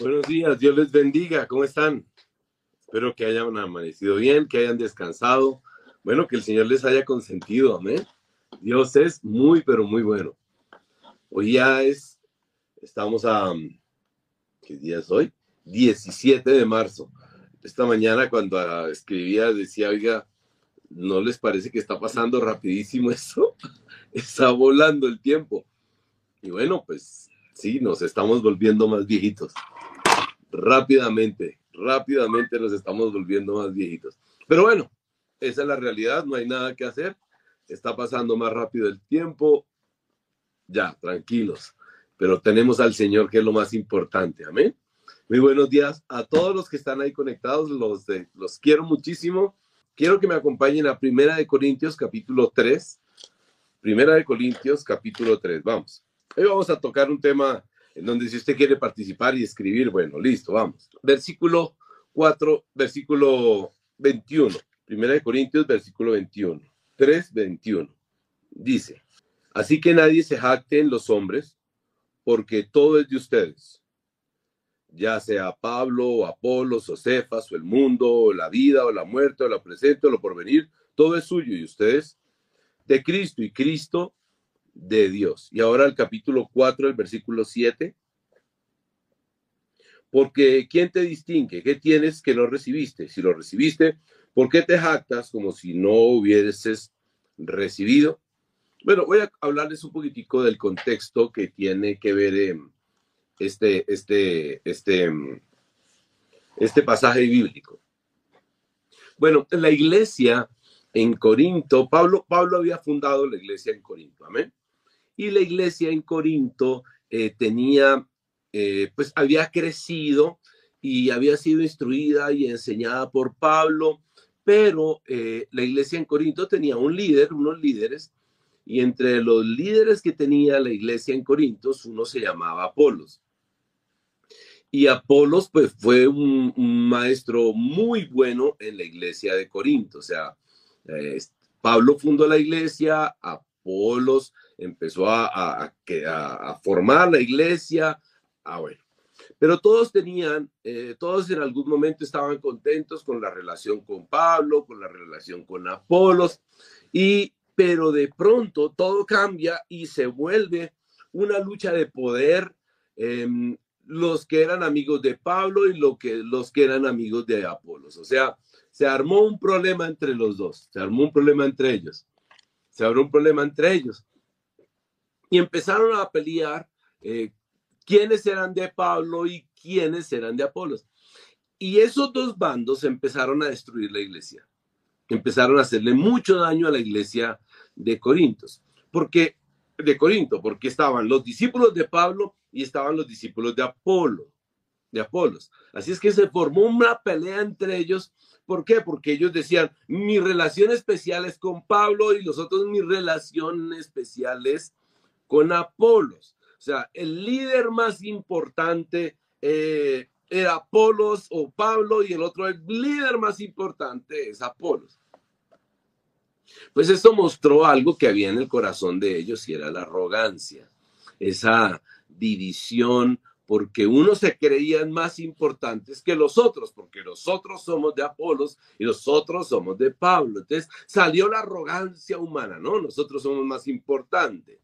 Buenos días, Dios les bendiga, ¿cómo están? Espero que hayan amanecido bien, que hayan descansado. Bueno, que el Señor les haya consentido, amén. Dios es muy, pero muy bueno. Hoy ya es, estamos a, ¿qué día es hoy? 17 de marzo. Esta mañana cuando ah, escribía decía, oiga, ¿no les parece que está pasando rapidísimo eso? está volando el tiempo. Y bueno, pues sí, nos estamos volviendo más viejitos. Rápidamente, rápidamente nos estamos volviendo más viejitos. Pero bueno, esa es la realidad, no hay nada que hacer. Está pasando más rápido el tiempo. Ya, tranquilos. Pero tenemos al Señor que es lo más importante. Amén. Muy buenos días a todos los que están ahí conectados. Los, de, los quiero muchísimo. Quiero que me acompañen a Primera de Corintios capítulo 3. Primera de Corintios capítulo 3. Vamos. Hoy vamos a tocar un tema en donde si usted quiere participar y escribir, bueno, listo, vamos. Versículo 4, versículo 21. Primera de Corintios, versículo 21. 3, 21. Dice, así que nadie se jacte en los hombres, porque todo es de ustedes. Ya sea Pablo, o Apolos, o Cefas, o el mundo, o la vida, o la muerte, o la presente, o lo porvenir, todo es suyo y ustedes de Cristo y Cristo de Dios. Y ahora el capítulo 4, el versículo 7. Porque ¿quién te distingue? ¿Qué tienes que no recibiste? Si lo recibiste, ¿por qué te jactas como si no hubieses recibido? Bueno, voy a hablarles un poquitico del contexto que tiene que ver em, este, este, este, em, este pasaje bíblico. Bueno, en la iglesia en Corinto, Pablo, Pablo había fundado la iglesia en Corinto, amén. Y la iglesia en Corinto eh, tenía, eh, pues había crecido y había sido instruida y enseñada por Pablo, pero eh, la iglesia en Corinto tenía un líder, unos líderes, y entre los líderes que tenía la iglesia en Corinto, uno se llamaba Apolos. Y Apolos, pues, fue un, maestro muy bueno en la iglesia de Corinto. O sea, Pablo fundó la iglesia, Apolos empezó a, formar la iglesia. Ah, bueno. Pero todos tenían, eh, todos en algún momento estaban contentos con la relación con Pablo, con la relación con Apolos, y pero de pronto todo cambia y se vuelve una lucha de poder. Em, los que eran amigos de Pablo y lo que, los que eran amigos de Apolos. O sea, se armó un problema entre los dos, se armó un problema entre ellos, se armó un problema entre ellos y empezaron a pelear eh, quiénes eran de Pablo y quiénes eran de Apolos. Y esos dos bandos empezaron a destruir la iglesia. Empezaron a hacerle mucho daño a la iglesia de Corintios. Porque de Corinto, porque estaban los discípulos de Pablo y estaban los discípulos de Apolo, de Apolos. Así es que se formó una pelea entre ellos. ¿Por qué? Porque ellos decían, mi relación especial es con Pablo y los otros mi relación especial es con Apolos. O sea, el líder más importante eh, era Apolos o Pablo y el otro, el líder más importante es Apolos. Pues esto mostró algo que había en el corazón de ellos y era la arrogancia, esa división porque unos se creían más importantes que los otros, porque los otros somos de Apolos y los otros somos de Pablo. Entonces salió la arrogancia humana, ¿no? Nosotros somos más importantes.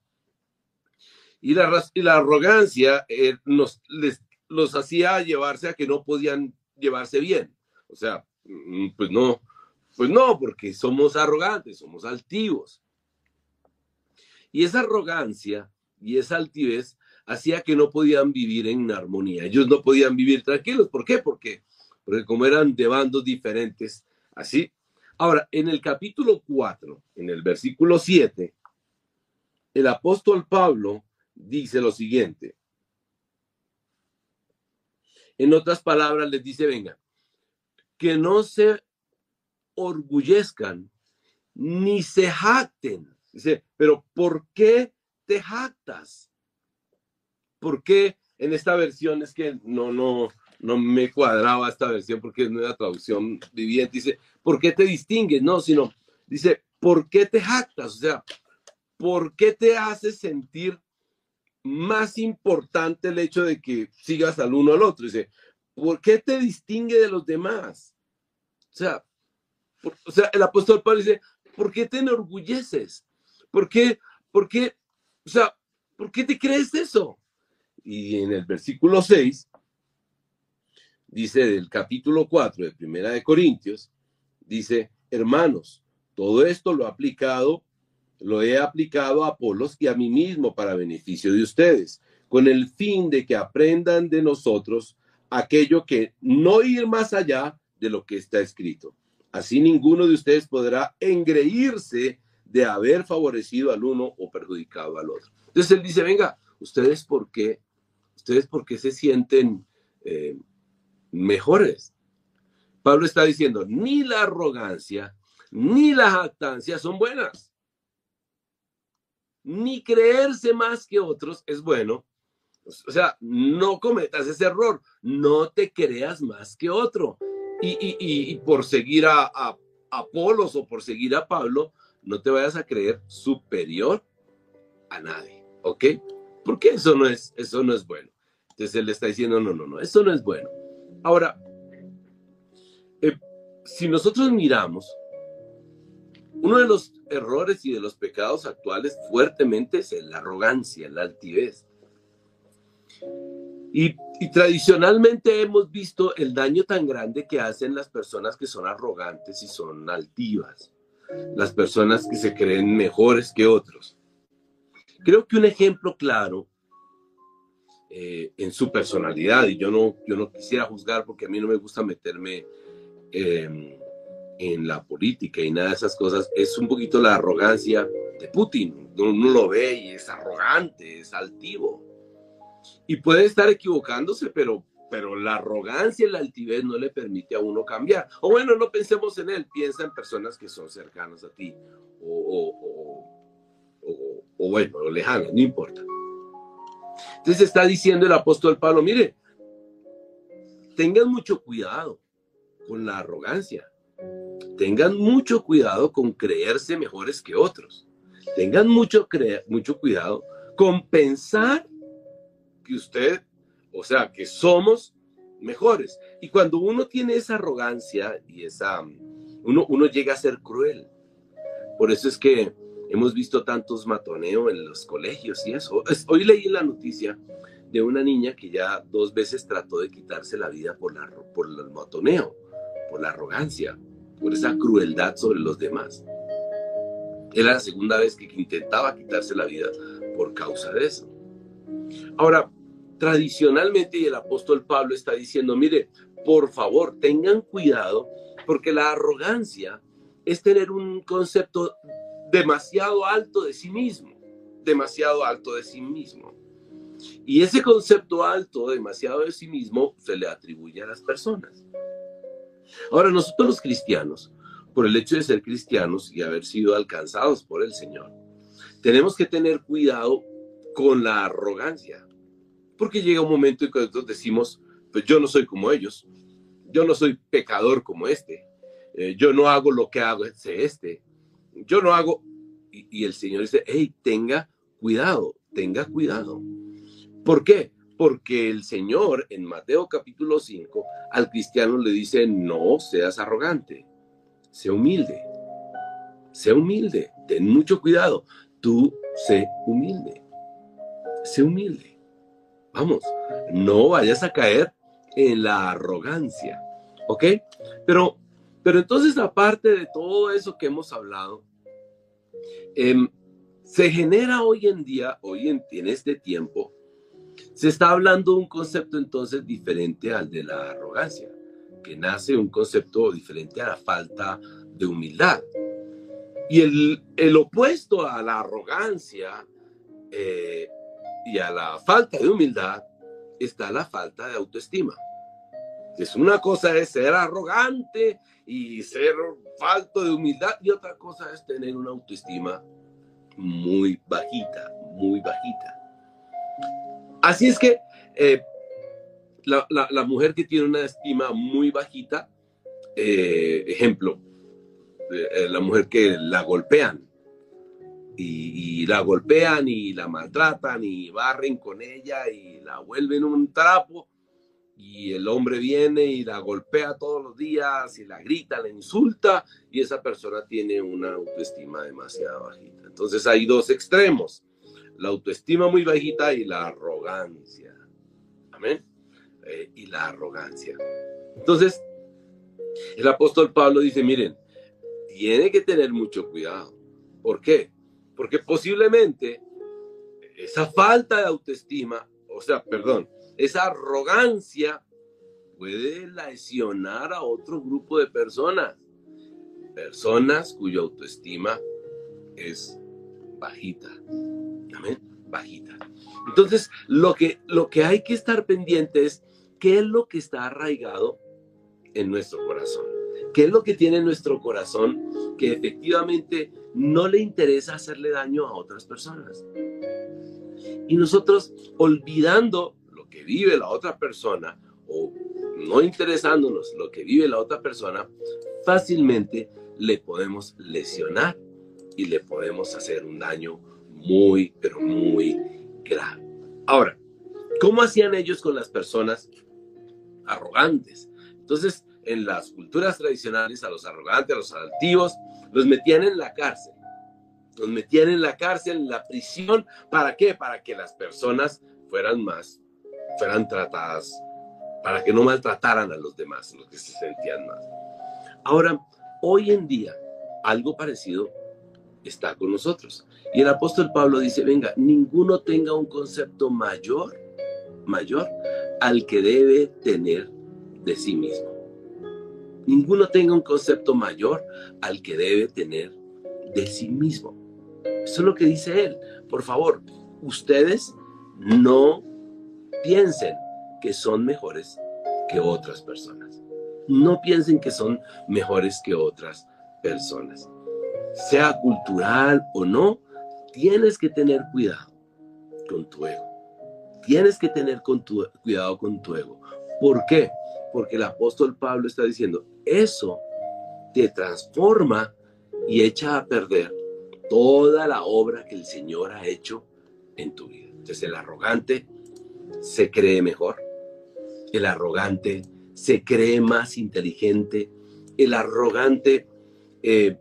Y la, y la arrogancia eh, nos, les, los hacía llevarse a que no podían llevarse bien. O sea, mm, pues no, pues no, porque somos arrogantes, somos altivos. Y esa arrogancia y esa altivez hacía que no podían vivir en armonía. Ellos no podían vivir tranquilos. ¿Por qué? Porque, porque como eran de bandos diferentes, así. Ahora, en el capítulo 4, en el versículo 7, el apóstol Pablo dice lo siguiente. En otras palabras, les dice, venga, que no se orgullezcan ni se jacten. Dice, pero ¿por qué te jactas? ¿Por qué en esta versión es que no, no, no me cuadraba esta versión porque es una traducción viviente? Dice, ¿por qué te distingues? No, sino dice, ¿por qué te jactas? O sea, ¿por qué te haces sentir más importante el hecho de que sigas al uno al otro. Dice, ¿por qué te distingue de los demás? O sea, o sea, el apóstol Pablo dice, ¿por qué te enorgulleces? ¿Por qué, por qué, o sea, ¿por qué te crees eso? Y en el versículo 6, dice del capítulo 4 de Primera de Corintios, dice, hermanos, todo esto lo ha aplicado, lo he aplicado a Apolos y a mí mismo para beneficio de ustedes, con el fin de que aprendan de nosotros aquello que no ir más allá de lo que está escrito. Así ninguno de ustedes podrá engreírse de haber favorecido al uno o perjudicado al otro. Entonces él dice, venga, ustedes por qué, ustedes por qué se sienten eh, mejores. Pablo está diciendo, ni la arrogancia ni la jactancia son buenas. Ni creerse más que otros es bueno. O sea, no cometas ese error, no te creas más que otro. Y, por seguir a, a Apolos o por seguir a Pablo, no te vayas a creer superior a nadie, ¿ok? Porque eso no es, eso no es bueno. Entonces él le está diciendo, no, no, no, eso no es bueno. Ahora, eh, si nosotros miramos, uno de los errores y de los pecados actuales fuertemente es la arrogancia, la altivez. Y, y, tradicionalmente hemos visto el daño tan grande que hacen las personas que son arrogantes y son altivas las personas que se creen mejores que otros. Creo que un ejemplo claro eh, en su personalidad, y yo no, yo no quisiera juzgar porque a mí no me gusta meterme em, en la política y nada de esas cosas, es un poquito la arrogancia de Putin. Uno lo ve y es arrogante, es altivo. Y puede estar equivocándose, pero pero la arrogancia y la altivez no le permite a uno cambiar. O bueno, no pensemos en él, piensa en personas que son cercanas a ti, o, o, bueno, o lejanas, no importa. Entonces está diciendo el apóstol Pablo, mire, tengan mucho cuidado con la arrogancia, tengan mucho cuidado con creerse mejores que otros, tengan mucho, mucho cuidado con pensar que usted o sea, que somos mejores. Y cuando uno tiene esa arrogancia y esa, uno, uno llega a ser cruel. Por eso es que hemos visto tantos matoneos en los colegios y eso. Hoy leí la noticia de una niña que ya dos veces trató de quitarse la vida por, la, por el matoneo, por la arrogancia, por esa crueldad sobre los demás. Era la segunda vez que intentaba quitarse la vida por causa de eso. Ahora, tradicionalmente, y el apóstol Pablo está diciendo, mire, por favor, tengan cuidado, porque la arrogancia es tener un concepto demasiado alto de sí mismo, demasiado alto de sí mismo. Y ese concepto alto, demasiado de sí mismo, se le atribuye a las personas. Ahora, nosotros los cristianos, por el hecho de ser cristianos y haber sido alcanzados por el Señor, tenemos que tener cuidado con la arrogancia. Porque llega un momento en que nosotros decimos, pues yo no soy como ellos, yo no soy pecador como este, eh, yo no hago lo que hago este, yo no hago... Y, y el Señor dice, hey, tenga cuidado, tenga cuidado. ¿Por qué? Porque el Señor en Mateo capítulo 5 al cristiano le dice, no seas arrogante, sé humilde, sé humilde, ten mucho cuidado, tú sé humilde, sé humilde. Vamos, no vayas a caer en la arrogancia, ¿ok? Pero, pero entonces, aparte de todo eso que hemos hablado, em, se genera hoy en día, hoy en, en este tiempo, se está hablando de un concepto entonces diferente al de la arrogancia, que nace un concepto diferente a la falta de humildad. Y el, el opuesto a la arrogancia eh, y a la falta de humildad está la falta de autoestima. Es una cosa es ser arrogante y ser falto de humildad y otra cosa es tener una autoestima muy bajita, muy bajita. Así es que eh, la, mujer que tiene una estima muy bajita, eh, ejemplo, eh, la mujer que la golpean, y, la golpean y la maltratan y barren con ella y la vuelven un trapo y el hombre viene y la golpea todos los días y la grita, la insulta y esa persona tiene una autoestima demasiado bajita. Entonces hay dos extremos, la autoestima muy bajita y la arrogancia. Amén. Eh, y la arrogancia. Entonces, el apóstol Pablo dice, miren, tiene que tener mucho cuidado. ¿Por qué? Porque posiblemente esa falta de autoestima, o sea, perdón, esa arrogancia puede lesionar a otro grupo de personas. Personas cuya autoestima es bajita. Bajita. Entonces, lo que, lo que hay que estar pendiente es qué es lo que está arraigado en nuestro corazón. ¿Qué es lo que tiene nuestro corazón que efectivamente no le interesa hacerle daño a otras personas? Y nosotros olvidando lo que vive la otra persona o no interesándonos lo que vive la otra persona, fácilmente le podemos lesionar y le podemos hacer un daño muy, pero muy grave. Ahora, ¿cómo hacían ellos con las personas arrogantes? Entonces, en las culturas tradicionales a los arrogantes, a los altivos, los metían en la cárcel. Los metían en la cárcel, en la prisión. ¿Para qué? Para que las personas fueran más, fueran tratadas, para que no maltrataran a los demás, los que se sentían más. Ahora, hoy en día, algo parecido está con nosotros. Y el apóstol Pablo dice, venga, ninguno tenga un concepto mayor, mayor al que debe tener de sí mismo ninguno tenga un concepto mayor al que debe tener de sí mismo. Eso es lo que dice él. Por favor, ustedes no piensen que son mejores que otras personas. No piensen que son mejores que otras personas. Sea cultural o no, tienes que tener cuidado con tu ego. Tienes que tener cuidado con tu ego. ¿Por qué? Porque el apóstol Pablo está diciendo, eso te transforma y echa a perder toda la obra que el Señor ha hecho en tu vida. Entonces el arrogante se cree mejor, el arrogante se cree más inteligente, el arrogante eh,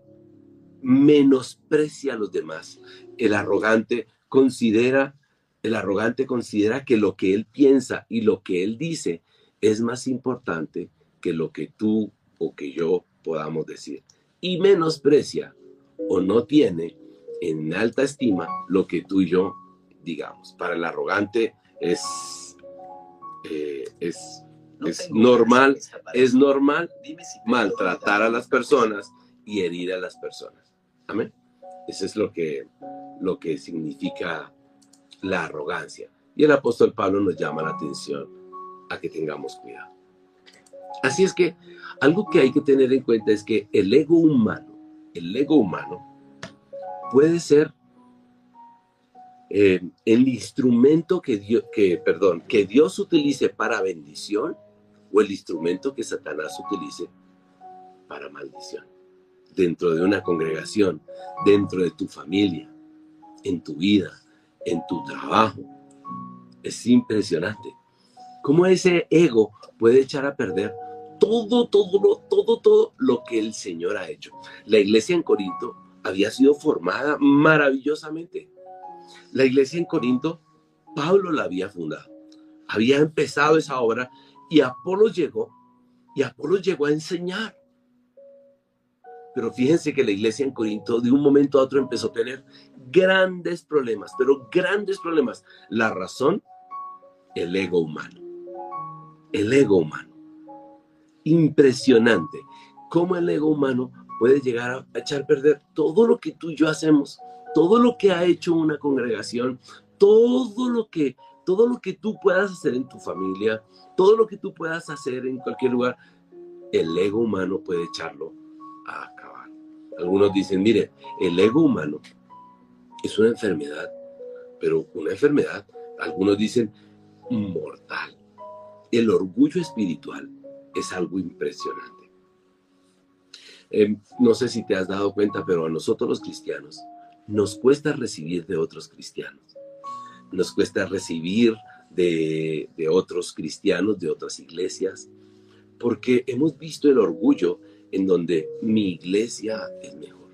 menosprecia a los demás, el arrogante considera, el arrogante considera que lo que él piensa y lo que él dice es más importante que lo que tú o que yo podamos decir. Y menosprecia o no tiene en alta estima lo que tú y yo digamos. Para el arrogante es, eh, es, es normal, es normal maltratar a las personas y herir a las personas. Amén. Eso es lo que, lo que significa la arrogancia. Y el apóstol Pablo nos llama la atención a que tengamos cuidado. Así es que algo que hay que tener en cuenta es que el ego humano, el ego humano puede ser eh, el instrumento que Dios, que, perdón, que Dios utilice para bendición o el instrumento que Satanás utilice para maldición. Dentro de una congregación, dentro de tu familia, en tu vida, en tu trabajo. Es impresionante cómo ese ego puede echar a perder todo, todo, todo, todo lo que el Señor ha hecho. La iglesia en Corinto había sido formada maravillosamente. La iglesia en Corinto, Pablo la había fundado. Había empezado esa obra y Apolo llegó y Apolo llegó a enseñar. Pero fíjense que la iglesia en Corinto de un momento a otro empezó a tener grandes problemas, pero grandes problemas. La razón, el ego humano. El ego humano impresionante cómo el ego humano puede llegar a echar perder todo lo que tú y yo hacemos, todo lo que ha hecho una congregación, todo lo que todo lo que tú puedas hacer en tu familia, todo lo que tú puedas hacer en cualquier lugar, el ego humano puede echarlo a. Algunos dicen, mire, el ego humano es una enfermedad, pero una enfermedad, algunos dicen, mortal. El orgullo espiritual es algo impresionante. Em, no sé si te has dado cuenta, pero a nosotros los cristianos nos cuesta recibir de otros cristianos. Nos cuesta recibir de, de otros cristianos, de otras iglesias, porque hemos visto el orgullo en donde mi iglesia es mejor.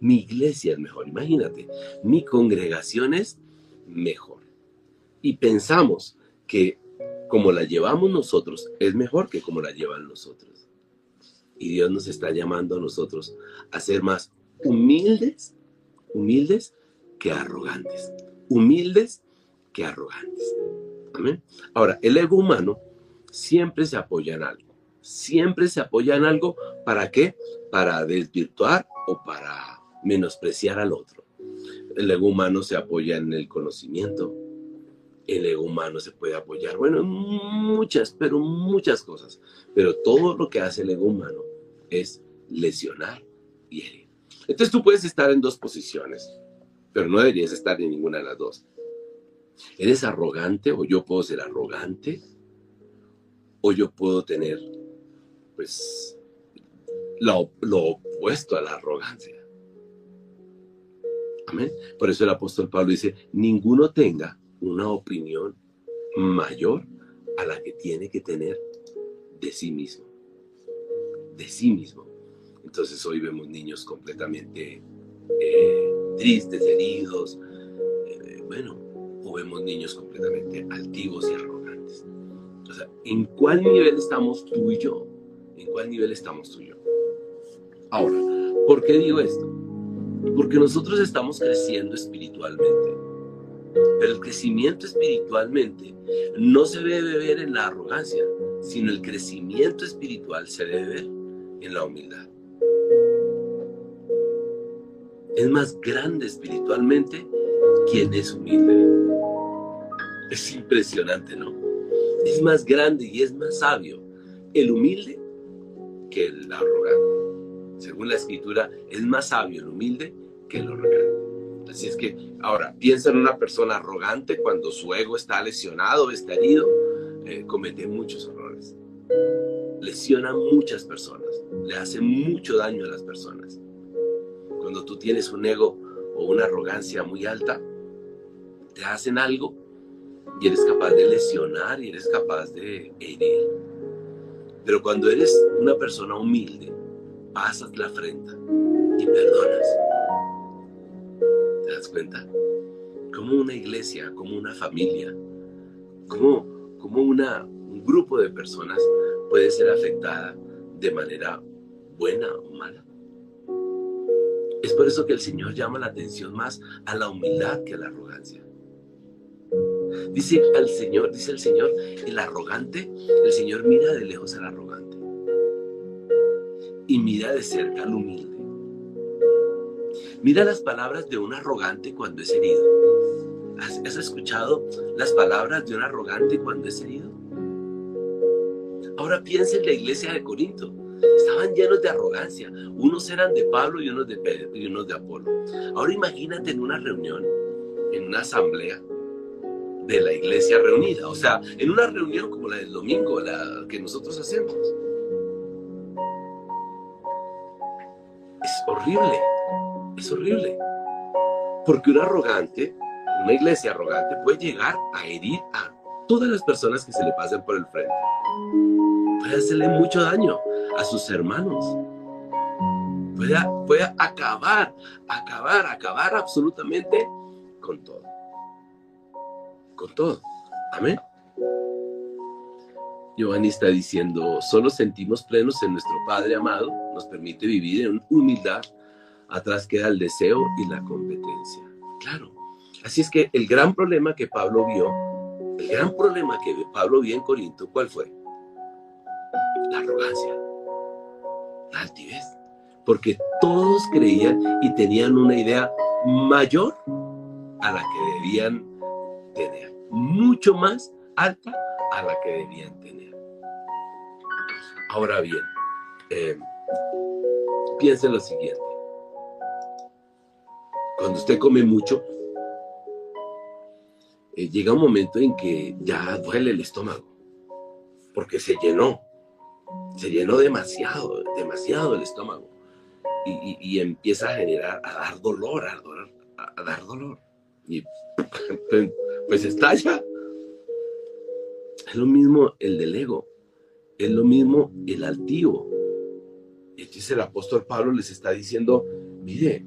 Mi iglesia es mejor, imagínate, mi congregación es mejor. Y pensamos que como la llevamos nosotros es mejor que como la llevan nosotros. Y Dios nos está llamando a nosotros a ser más humildes, humildes que arrogantes. Humildes que arrogantes. Amén. Ahora, el ego humano siempre se apoya en algo. Siempre se apoya en algo. ¿Para qué? Para desvirtuar o para menospreciar al otro. El ego humano se apoya en el conocimiento. El ego humano se puede apoyar, bueno, en muchas, pero muchas cosas. Pero todo lo que hace el ego humano es lesionar y herir. Entonces tú puedes estar en dos posiciones, pero no deberías estar en ninguna de las dos. ¿Eres arrogante o yo puedo ser arrogante? ¿O yo puedo tener, pues, lo, opuesto a la arrogancia? Amén. Por eso el apóstol Pablo dice, ninguno tenga una opinión mayor a la que tiene que tener de sí mismo. De sí mismo. Entonces hoy vemos niños completamente eh, tristes, heridos. Eh, bueno, o vemos niños completamente altivos y arrogantes. O sea, ¿en cuál nivel estamos tú y yo? ¿En cuál nivel estamos tú y yo? Ahora, ¿por qué digo esto? Porque nosotros estamos creciendo espiritualmente. Pero el crecimiento espiritualmente no se debe ver en la arrogancia, sino el crecimiento espiritual se debe ver en la humildad. Es más grande espiritualmente quien es humilde. Es impresionante, ¿no? Es más grande y es más sabio el humilde que el arrogante. Según la escritura, es más sabio el humilde que el arrogante. Así es que, ahora, piensa en una persona arrogante cuando su ego está lesionado, está herido, eh, comete muchos errores. Lesiona a muchas personas, le hace mucho daño a las personas. Cuando tú tienes un ego o una arrogancia muy alta, te hacen algo y eres capaz de lesionar y eres capaz de herir. Pero cuando eres una persona humilde, pasas la frente y perdonas. ¿Te das cuenta? Como una iglesia, como una familia, como, como una, un grupo de personas puede ser afectada de manera buena o mala. Es por eso que el Señor llama la atención más a la humildad que a la arrogancia. Dice al Señor, dice el Señor, el arrogante, el Señor mira de lejos al arrogante y mira de cerca al humilde. Mira las palabras de un arrogante cuando es herido. ¿Has, ¿Has, escuchado las palabras de un arrogante cuando es herido? Ahora piensa en la iglesia de Corinto. Estaban llenos de arrogancia. Unos eran de Pablo y unos de Pedro y unos de Apolo. Ahora imagínate en una reunión, en una asamblea, de la iglesia reunida. O sea, en una reunión como la del domingo, la que nosotros hacemos. Es horrible, es horrible. Porque un arrogante, una iglesia arrogante puede llegar a herir a todas las personas que se le pasen por el frente. Puede hacerle mucho daño a sus hermanos. Puede, puede acabar, acabar, acabar absolutamente con todo con todo. Amén. Giovanni está diciendo, solo sentimos plenos en nuestro Padre amado, nos permite vivir en humildad, atrás queda el deseo y la competencia. Claro. Así es que el gran problema que Pablo vio, el gran problema que Pablo vio en Corinto, ¿cuál fue? La arrogancia, la altivez. Porque todos creían y tenían una idea mayor a la que debían tener, mucho más alta a la que debían tener. Ahora bien, eh, piensen lo siguiente. Cuando usted come mucho, eh, llega un momento en que ya duele el estómago, porque se llenó, se llenó demasiado, demasiado el estómago. y, empieza a generar, a dar dolor, a, a, dar dolor. Y pues, estalla. Es lo mismo el del ego, es lo mismo el altivo. Y entonces el apóstol Pablo les está diciendo, mire,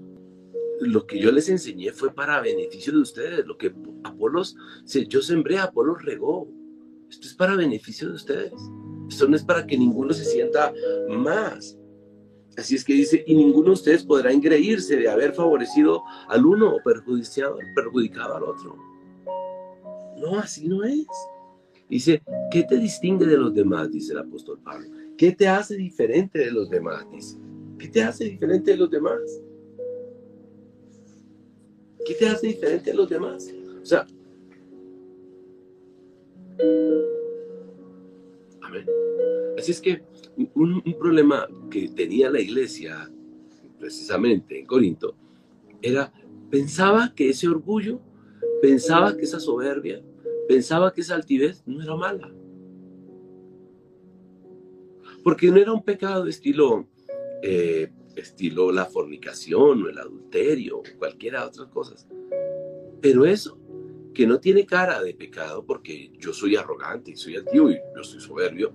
lo que yo les enseñé fue para beneficio de ustedes. Lo que Apolos, yo sembré, Apolos regó. Esto es para beneficio de ustedes. Esto no es para que ninguno se sienta más. Así es que dice, y ninguno de ustedes podrá engreírse de haber favorecido al uno o perjudicado, perjudicado al otro. No, así no es. Dice, ¿qué te distingue de los demás? Dice el apóstol Pablo. ¿Qué te hace diferente de los demás? Dice. ¿Qué te hace diferente de los demás? ¿Qué te hace diferente de los demás? O sea, amén. Así es que un, problema que tenía la iglesia, precisamente en Corinto, era, pensaba que ese orgullo, pensaba que esa soberbia, pensaba que esa altivez no era mala. Porque no era un pecado de estilo, eh, estilo la fornicación o el adulterio o cualquiera de otras cosas. Pero eso, que no tiene cara de pecado porque yo soy arrogante y soy altivo y yo soy soberbio,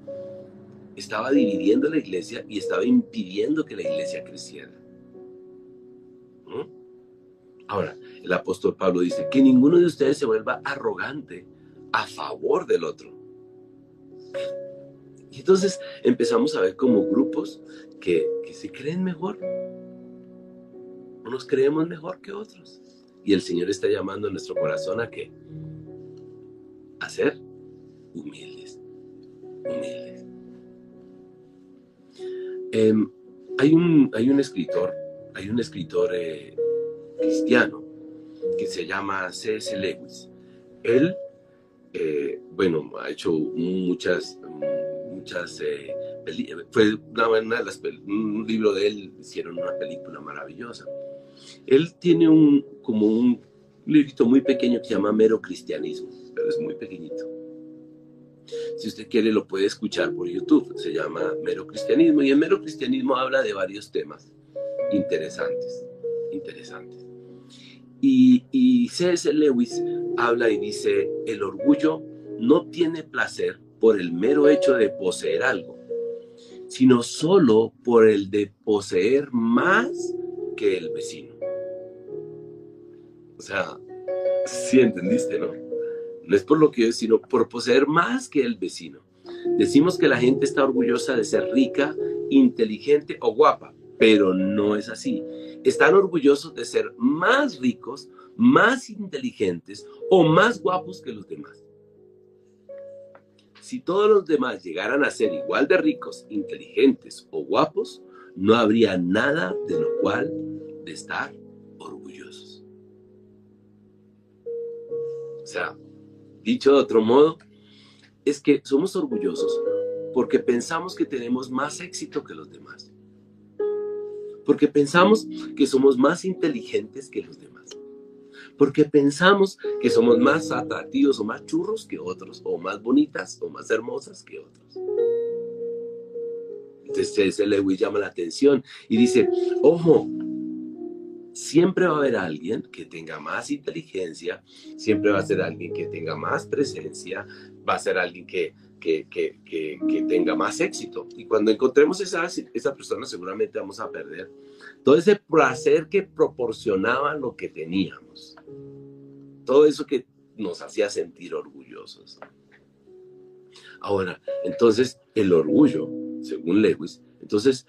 estaba dividiendo la iglesia y estaba impidiendo que la iglesia creciera. ¿Mm? Ahora, el apóstol Pablo dice que ninguno de ustedes se vuelva arrogante a favor del otro. Y entonces empezamos a ver como grupos que, que se creen mejor. Unos creemos mejor que otros. Y el Señor está llamando a nuestro corazón a que a ser humildes, humildes. Em, hay, un, hay un escritor, hay un escritor eh, cristiano que se llama C.S. Lewis. Él, eh, bueno, ha hecho muchas, muchas, eh, fue una, de las, un libro de él, hicieron una película maravillosa. Él tiene un, como un librito muy pequeño que se llama Mero Cristianismo, pero es muy pequeñito. Si usted quiere, lo puede escuchar por YouTube. Se llama Mero Cristianismo. Y el Mero Cristianismo habla de varios temas interesantes. Interesantes. Y, y C.S. Lewis habla y dice: el orgullo no tiene placer por el mero hecho de poseer algo, sino solo por el de poseer más que el vecino. O sea, sí entendiste, ¿no? No es por lo que es, sino por poseer más que el vecino. Decimos que la gente está orgullosa de ser rica, inteligente o guapa, pero no es así. Están orgullosos de ser más ricos, más inteligentes o más guapos que los demás. Si todos los demás llegaran a ser igual de ricos, inteligentes o guapos, no habría nada de lo cual de estar orgullosos. O sea, Dicho de otro modo, es que somos orgullosos porque pensamos que tenemos más éxito que los demás. Porque pensamos que somos más inteligentes que los demás. Porque pensamos que somos más atractivos o más churros que otros, o más bonitas o más hermosas que otros. Entonces ese Lewis llama la atención y dice, ojo, siempre va a haber alguien que tenga más inteligencia, siempre va a ser alguien que tenga más presencia, va a ser alguien que, que, tenga más éxito. Y cuando encontremos esa, esa persona, seguramente vamos a perder todo ese placer que proporcionaba lo que teníamos. Todo eso que nos hacía sentir orgullosos. Ahora, entonces, el orgullo, según Lewis, entonces,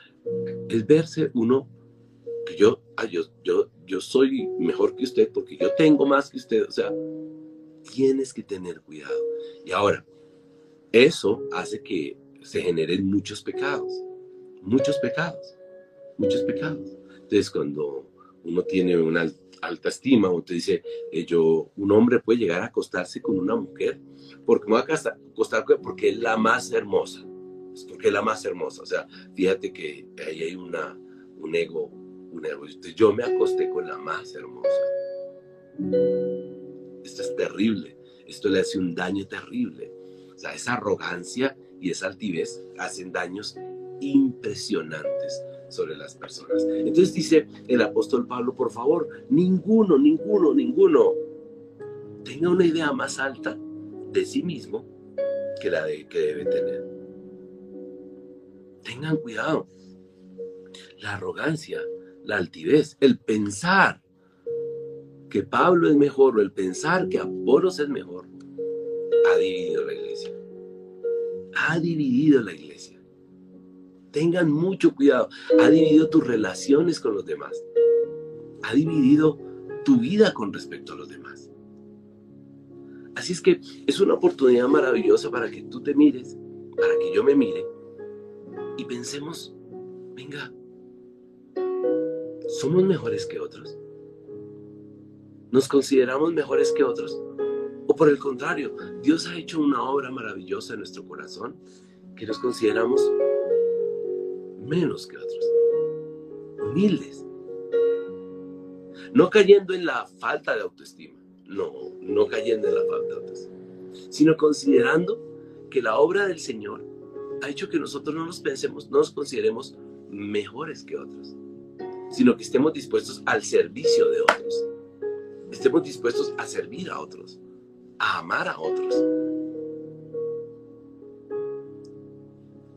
es verse uno que yo, yo, yo, yo soy mejor que usted porque yo tengo más que usted. O sea, tienes que tener cuidado. Y ahora, eso hace que se generen muchos pecados, muchos pecados, muchos pecados. Entonces, cuando uno tiene una alta estima, o te dice, eh, yo, un hombre puede llegar a acostarse con una mujer, porque me va a porque es la más hermosa, es porque es la más hermosa. O sea, fíjate que ahí hay una, un ego yo me acosté con la más hermosa. Esto es terrible. Esto le hace un daño terrible. Esa arrogancia y esa altivez hacen daños impresionantes sobre las personas. Entonces dice el apóstol Pablo, por favor, ninguno, ninguno, ninguno tenga una idea más alta de sí mismo que la de, que debe tener. Tengan cuidado. La arrogancia, la altivez, el pensar que Pablo es mejor o el pensar que Apolos es mejor, ha dividido la iglesia. Ha dividido la iglesia. Tengan mucho cuidado. Ha dividido tus relaciones con los demás. Ha dividido tu vida con respecto a los demás. Así es que es una oportunidad maravillosa para que tú te mires, para que yo me mire y pensemos, venga, ¿somos mejores que otros? ¿Nos consideramos mejores que otros? O por el contrario, Dios ha hecho una obra maravillosa en nuestro corazón que nos consideramos menos que otros. Humildes. No cayendo en la falta de autoestima. No, no cayendo en la falta de autoestima. Sino considerando que la obra del Señor ha hecho que nosotros no nos pensemos, no nos consideremos mejores que otros, sino que estemos dispuestos al servicio de otros. Estemos dispuestos a servir a otros, a amar a otros.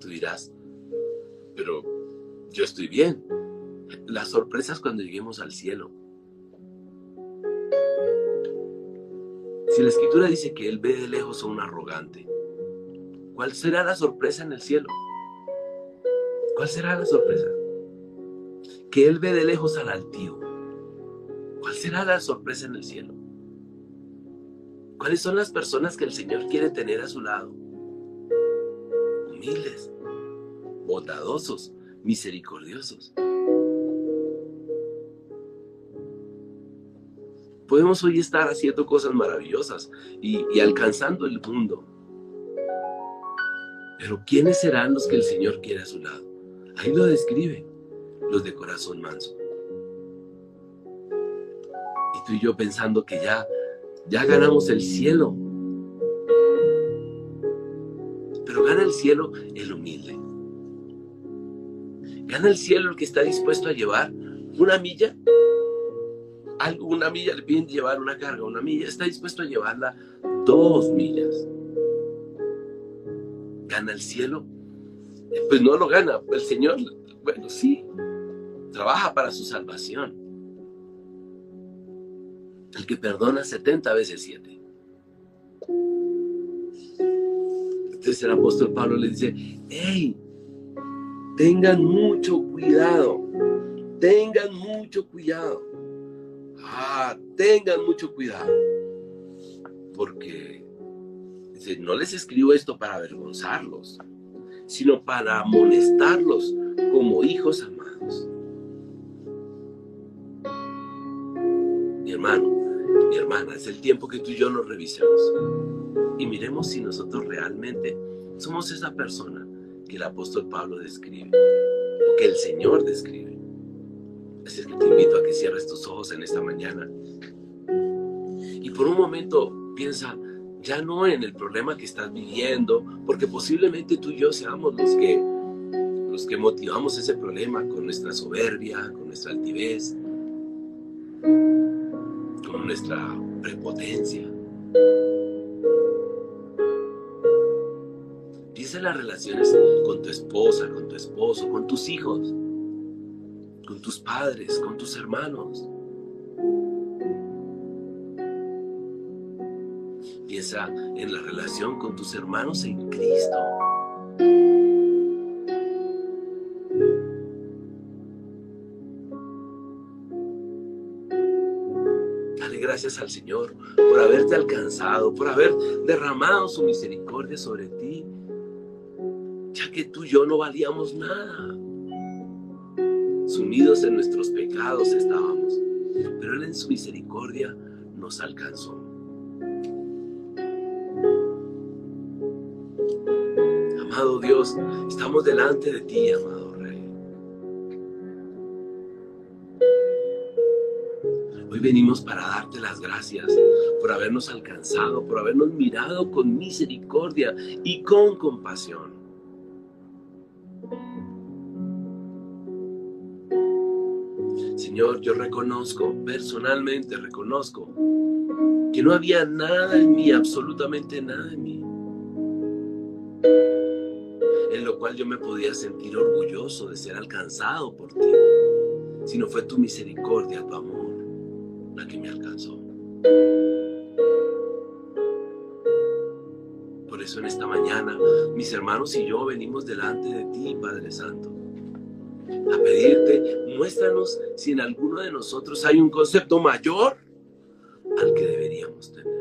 Tú dirás, pero yo estoy bien. Las sorpresas cuando lleguemos al cielo. Si la escritura dice que Él ve de lejos a un arrogante, ¿cuál será la sorpresa en el cielo? ¿Cuál será la sorpresa? Que Él ve de lejos al altivo. ¿Cuál será la sorpresa en el cielo? ¿Cuáles son las personas que el Señor quiere tener a su lado? Humildes, bondadosos, misericordiosos. Podemos hoy estar haciendo cosas maravillosas y, alcanzando el mundo. Pero ¿quiénes serán los que el Señor quiere a su lado? Ahí lo describe, los de corazón manso. Y tú y yo pensando que ya, ya ganamos el cielo. Pero gana el cielo el humilde. Gana el cielo el que está dispuesto a llevar una milla. Algo, una milla le piden llevar una carga, una milla, está dispuesto a llevarla dos millas. ¿Gana el cielo? Pues no lo gana. El Señor, bueno, sí, trabaja para su salvación. Que perdona 70 veces 7. Entonces el apóstol Pablo le dice, hey, Tengan mucho cuidado. Tengan mucho cuidado. Ah, tengan mucho cuidado. Porque no les escribo esto para avergonzarlos, sino para amonestarlos como hijos amados. Mi hermano, es el tiempo que tú y yo nos revisemos y miremos si nosotros realmente somos esa persona que el apóstol Pablo describe, o que el Señor describe. Así es que te invito a que cierres tus ojos en esta mañana y por un momento piensa ya no en el problema que estás viviendo, porque posiblemente tú y yo seamos los que los que motivamos ese problema con nuestra soberbia, con nuestra altivez, con nuestra prepotencia. en las relaciones con tu esposa, con tu esposo, con tus hijos, con tus padres, con tus hermanos. Piensa en la relación con tus hermanos en Cristo. Gracias al Señor por haberte alcanzado, por haber derramado su misericordia sobre ti ya que tú y yo no valíamos nada. Sumidos en nuestros pecados estábamos, pero Él en su misericordia nos alcanzó. Amado Dios, estamos delante de ti, amado Hoy venimos para darte las gracias por habernos alcanzado, por habernos mirado con misericordia y con compasión. Señor, yo reconozco, personalmente reconozco, que no había nada en mí, absolutamente nada en mí, en lo cual yo me podía sentir orgulloso de ser alcanzado por ti, sino fue tu misericordia, tu amor, Por eso en esta mañana mis hermanos y yo venimos delante de ti, Padre Santo, a pedirte, muéstranos si en alguno de nosotros hay un concepto mayor al que deberíamos tener.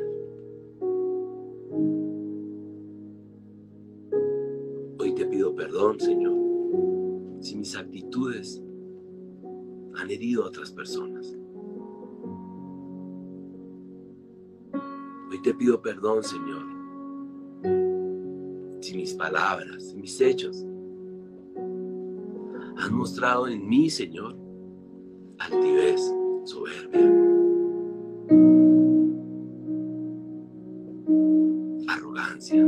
Hoy te pido perdón, Señor, si mis actitudes han herido a otras personas. Hoy te pido perdón, Señor, si mis palabras, mis hechos han mostrado en mí, Señor, altivez, soberbia, arrogancia.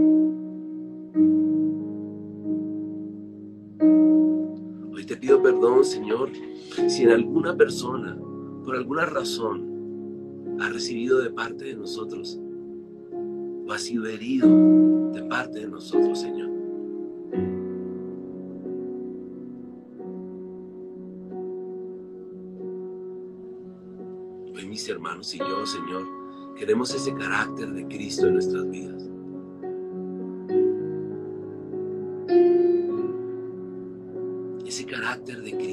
Hoy te pido perdón, Señor, si en alguna persona, por alguna razón, ha recibido de parte de nosotros o ha sido herido de parte de nosotros, Señor. Hoy mis hermanos y yo, Señor, queremos ese carácter de Cristo en nuestras vidas. Ese carácter de Cristo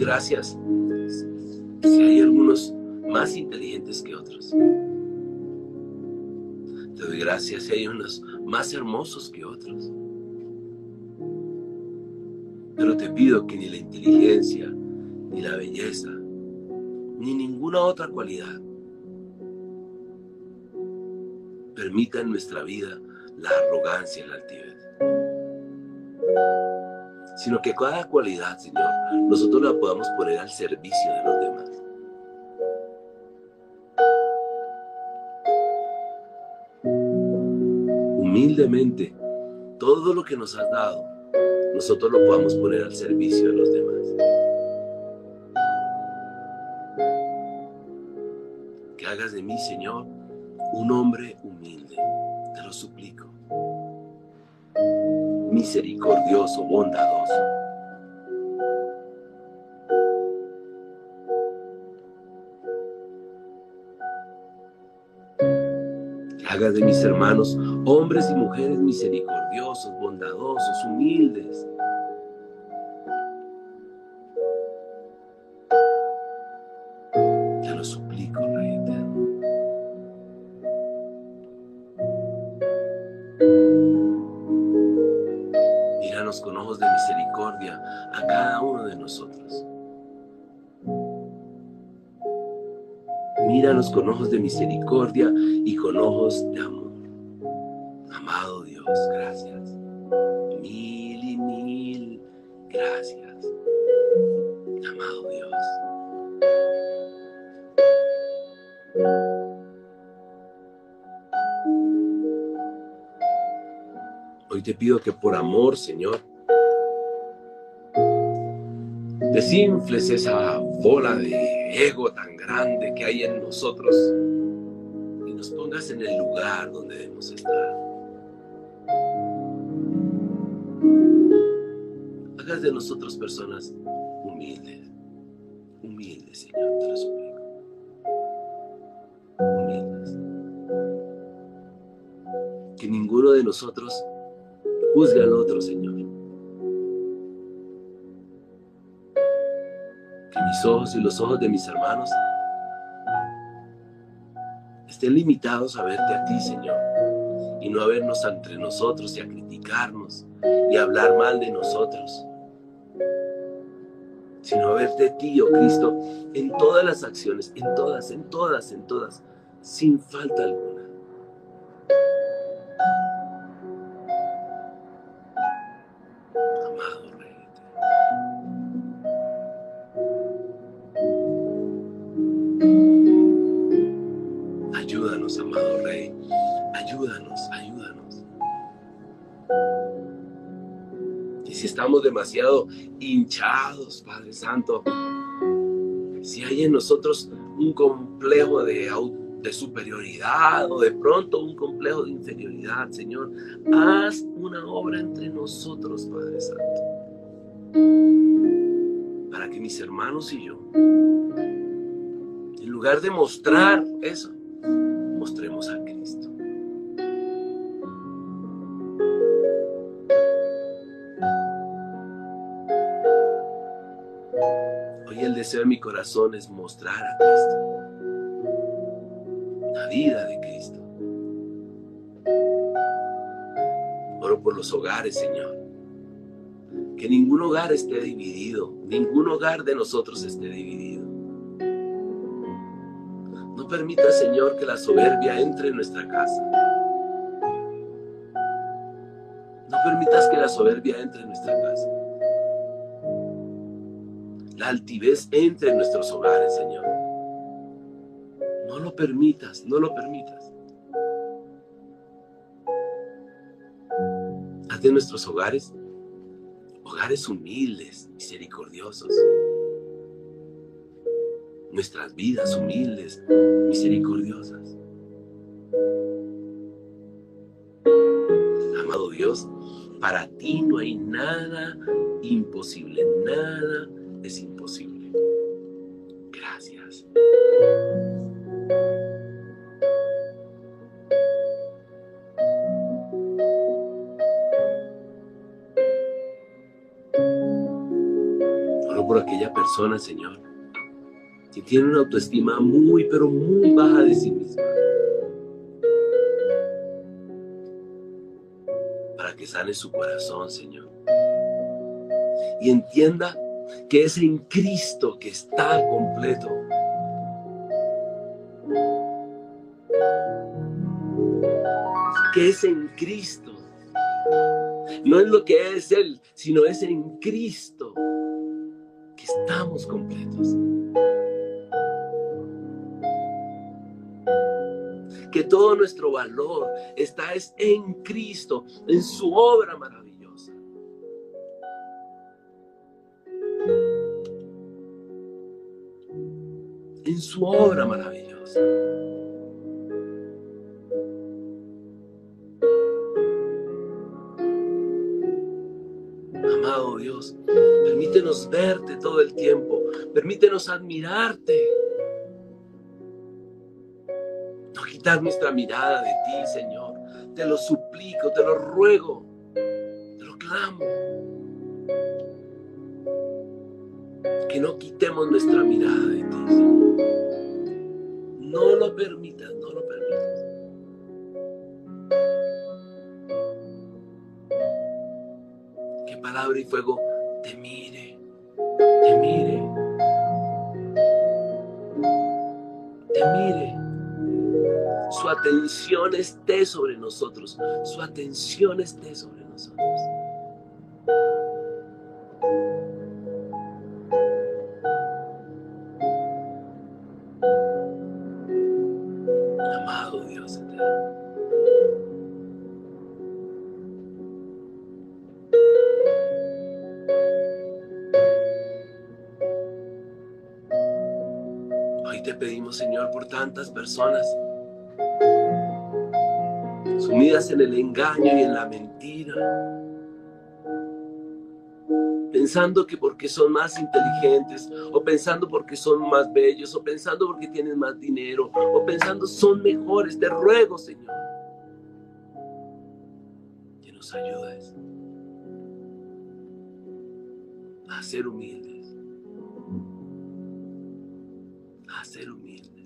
gracias si hay algunos más inteligentes que otros. Te doy gracias si hay unos más hermosos que otros. Pero te pido que ni la inteligencia, ni la belleza, ni ninguna otra cualidad permita en nuestra vida la arrogancia y la altivez. Sino que cada cualidad, Señor, nosotros la podamos poner al servicio de los demás. Humildemente, todo lo que nos has dado, nosotros lo podamos poner al servicio de los demás. Que hagas de mí, Señor, un hombre humilde, te lo suplico. Misericordioso, bondadoso. Que hagas de mis hermanos hombres y mujeres misericordiosos, bondadosos, humildes. Míranos con ojos de misericordia y con ojos de amor. Amado Dios, gracias. Mil y mil gracias. Amado Dios. Hoy te pido que por amor, Señor, desinfles esa bola de ego tan grande que hay en nosotros y nos pongas en el lugar donde debemos estar. Hagas de nosotros personas humildes, humildes, Señor, te lo suplico. Humildes. Que ninguno de nosotros juzgue al otro, Señor. Mis ojos y los ojos de mis hermanos estén limitados a verte a ti, Señor, y no a vernos entre nosotros y a criticarnos y a hablar mal de nosotros, sino a verte a ti, oh Cristo, en todas las acciones, en todas, en todas, en todas, sin falta. Ayúdanos, amado Rey. Ayúdanos, ayúdanos. si estamos demasiado hinchados, Padre Santo, si hay en nosotros un complejo de, de superioridad o de pronto un complejo de inferioridad, Señor, haz una obra entre nosotros, Padre Santo, para que mis hermanos y yo, en lugar de mostrar eso, mostremos a Cristo. deseo de mi corazón es mostrar a Cristo. La vida de Cristo. Oro por los hogares, Señor. Que ningún hogar esté dividido. Ningún hogar de nosotros esté dividido. Permita, Señor, que la soberbia entre en nuestra casa. No permitas que la soberbia entre en nuestra casa la altivez entre en nuestros hogares, Señor. No lo permitas, no lo permitas. Haz de nuestros hogares hogares humildes, misericordiosos. Nuestras vidas humildes, misericordiosas. Amado Dios, para ti no hay nada imposible, nada es imposible. Gracias. Oro por aquella persona, Señor, que tiene una autoestima muy, pero muy baja de sí misma. Para que sane su corazón, Señor. Y entienda que es en Cristo que está completo. Que es en Cristo. No es lo que es Él, sino es en Cristo que estamos completos. Todo nuestro valor está es en Cristo, en su obra maravillosa. en su obra maravillosa. Amado Dios, permítenos verte todo el tiempo, permítenos admirarte. No quitar nuestra mirada de ti, Señor. Te lo suplico, te lo ruego, te lo clamo. que no quitemos nuestra mirada de ti, Señor. No lo permitas, no lo permitas. Que palabra y fuego te mire, te mire, te mire. Atención esté sobre nosotros, su atención esté sobre nosotros. Señor, por tantas personas en el engaño y en la mentira, pensando que porque son más inteligentes, o pensando porque son más bellos, o pensando porque tienen más dinero, o pensando son mejores. Te ruego, Señor, que nos ayudes a ser humildes, a ser humildes.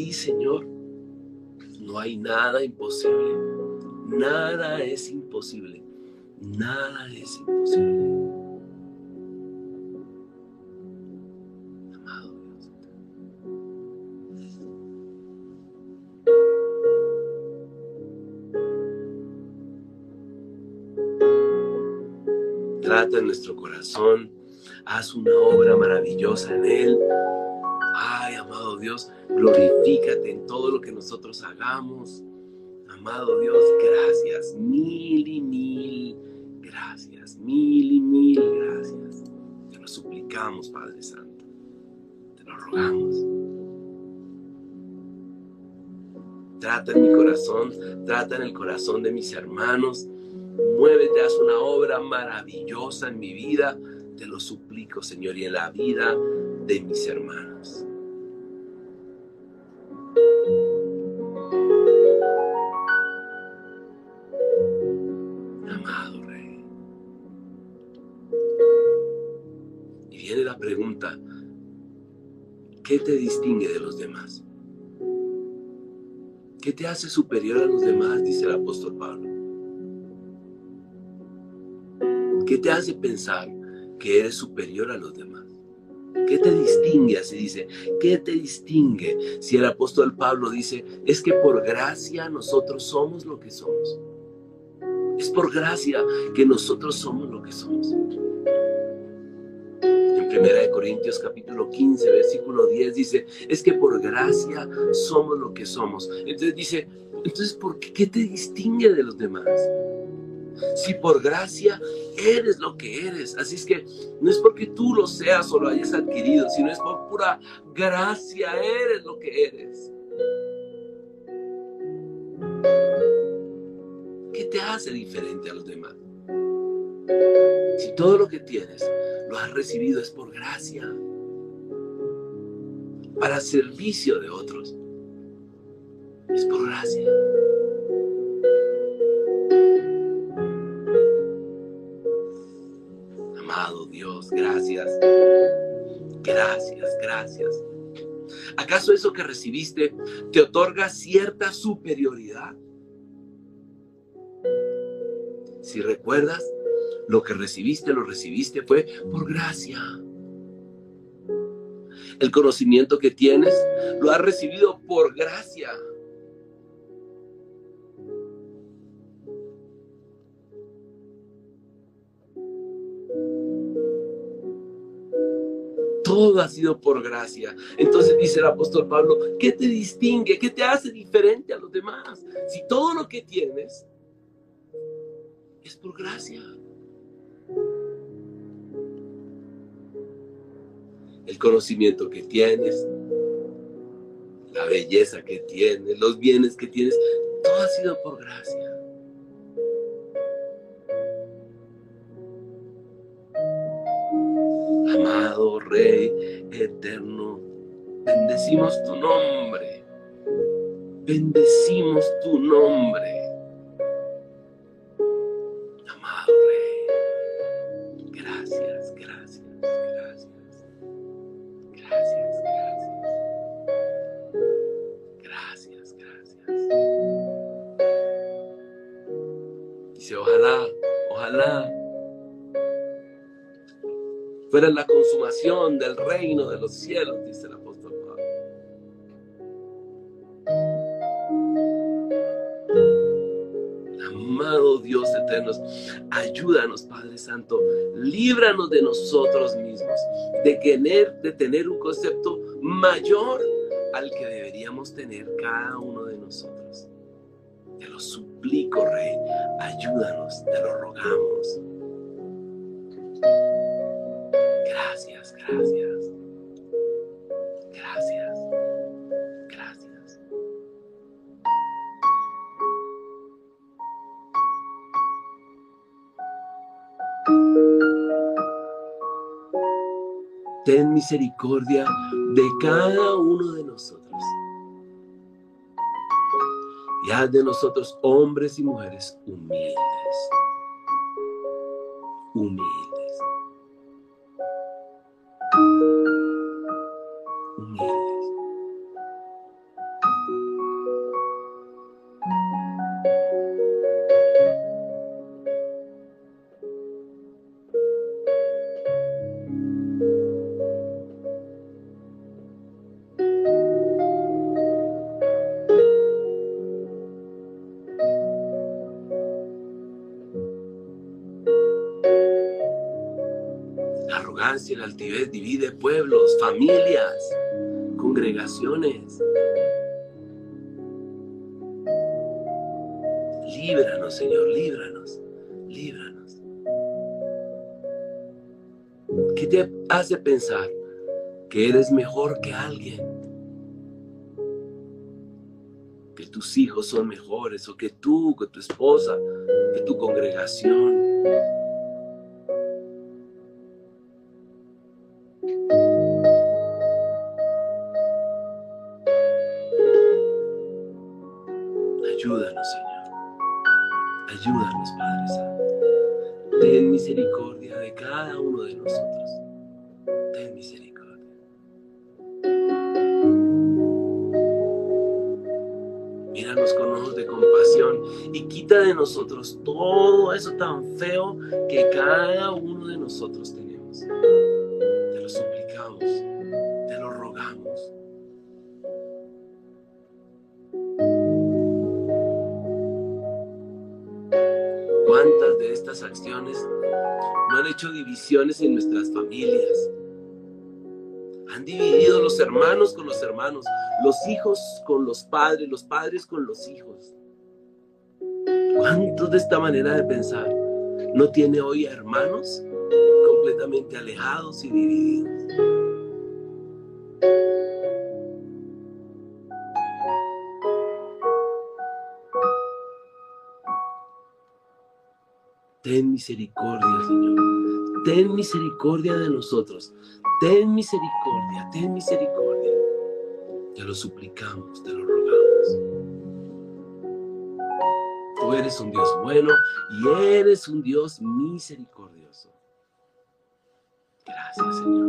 ti, Señor, no hay nada imposible. Nada es imposible. Nada es imposible. Amado Dios. Trata en nuestro corazón, haz una obra maravillosa en él Dios, glorifícate en todo lo que nosotros hagamos. Amado Dios, gracias, mil y mil gracias, mil y mil gracias. Te lo suplicamos, Padre Santo. Te lo rogamos. Trata en mi corazón, trata en el corazón de mis hermanos. Muévete, haz una obra maravillosa en mi vida. Te lo suplico, Señor, y en la vida de mis hermanos. ¿Qué te distingue de los demás? ¿Qué te hace superior a los demás? Dice el apóstol Pablo. ¿Qué te hace pensar que eres superior a los demás? ¿Qué te distingue? Así dice, ¿qué te distingue? Si el apóstol Pablo dice, es que por gracia nosotros somos lo que somos. Es por gracia que nosotros somos lo que somos. Primera de Corintios capítulo 15, versículo 10 dice, es que por gracia somos lo que somos. Entonces dice, entonces ¿por qué, qué te distingue de los demás? Si por gracia eres lo que eres. Así es que no es porque tú lo seas o lo hayas adquirido, sino es por pura gracia eres lo que eres. ¿Qué te hace diferente a los demás? Si todo lo que tienes lo has recibido es por gracia, para servicio de otros. Es por gracia. Amado Dios, gracias. Gracias, gracias. ¿Acaso eso que recibiste te otorga cierta superioridad? Si recuerdas, lo que recibiste, lo recibiste fue por gracia. El conocimiento que tienes, lo has recibido por gracia. Todo ha sido por gracia. Entonces dice el apóstol Pablo, ¿qué te distingue? ¿Qué te hace diferente a los demás? Si todo lo que tienes es por gracia. El conocimiento que tienes, la belleza que tienes, los bienes que tienes, todo ha sido por gracia. Amado Rey eterno, bendecimos tu nombre, bendecimos tu nombre. Los cielos, dice el apóstol Pablo. Amado Dios eterno, ayúdanos, Padre Santo, líbranos de nosotros mismos, de tener, de tener un concepto mayor al que deberíamos tener cada uno de nosotros. Te lo suplico, Rey, ayúdanos, te lo rogamos. Gracias, gracias. Misericordia de cada uno de nosotros. Y haz de nosotros hombres y mujeres humildes. Humildes. Familias, congregaciones. Líbranos, Señor, líbranos, líbranos. ¿Qué te hace pensar que eres mejor que alguien? Que tus hijos son mejores o que tú, que tu esposa, que tu congregación. Todo eso tan feo que cada uno de nosotros tenemos. Te lo suplicamos, te lo rogamos. ¿Cuántas de estas acciones no han hecho divisiones en nuestras familias? Han dividido los hermanos con los hermanos, los hijos con los padres, los padres con los hijos. ¿Cuántos de esta manera de pensar no tiene hoy hermanos completamente alejados y divididos? Ten misericordia, Señor. Ten misericordia de nosotros. Ten misericordia, ten misericordia. Te lo suplicamos, te lo rogamos. Eres un Dios bueno y eres un Dios misericordioso. Gracias, Señor.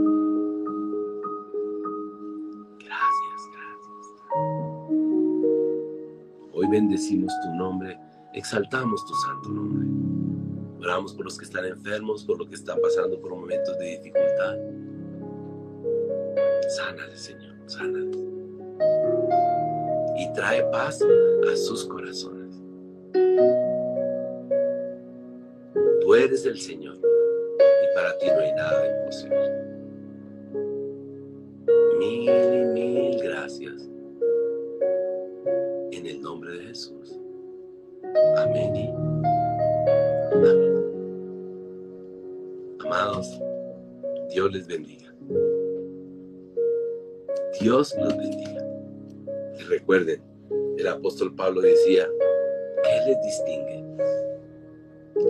Gracias, gracias. Hoy bendecimos tu nombre, exaltamos tu santo nombre. Oramos por los que están enfermos, por los que están pasando por momentos de dificultad. Sánales, Señor, sánales. Y trae paz a sus corazones. Eres el Señor y para ti no hay nada imposible. Mil y mil gracias. En el nombre de Jesús. Amén y amén. Amados, Dios les bendiga. Dios los bendiga. Y recuerden, el apóstol Pablo decía, ¿qué les distingue?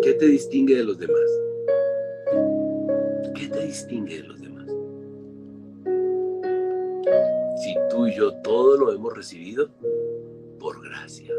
¿Qué te distingue de los demás? ¿Qué te distingue de los demás? Si tú y yo todo lo hemos recibido por gracia.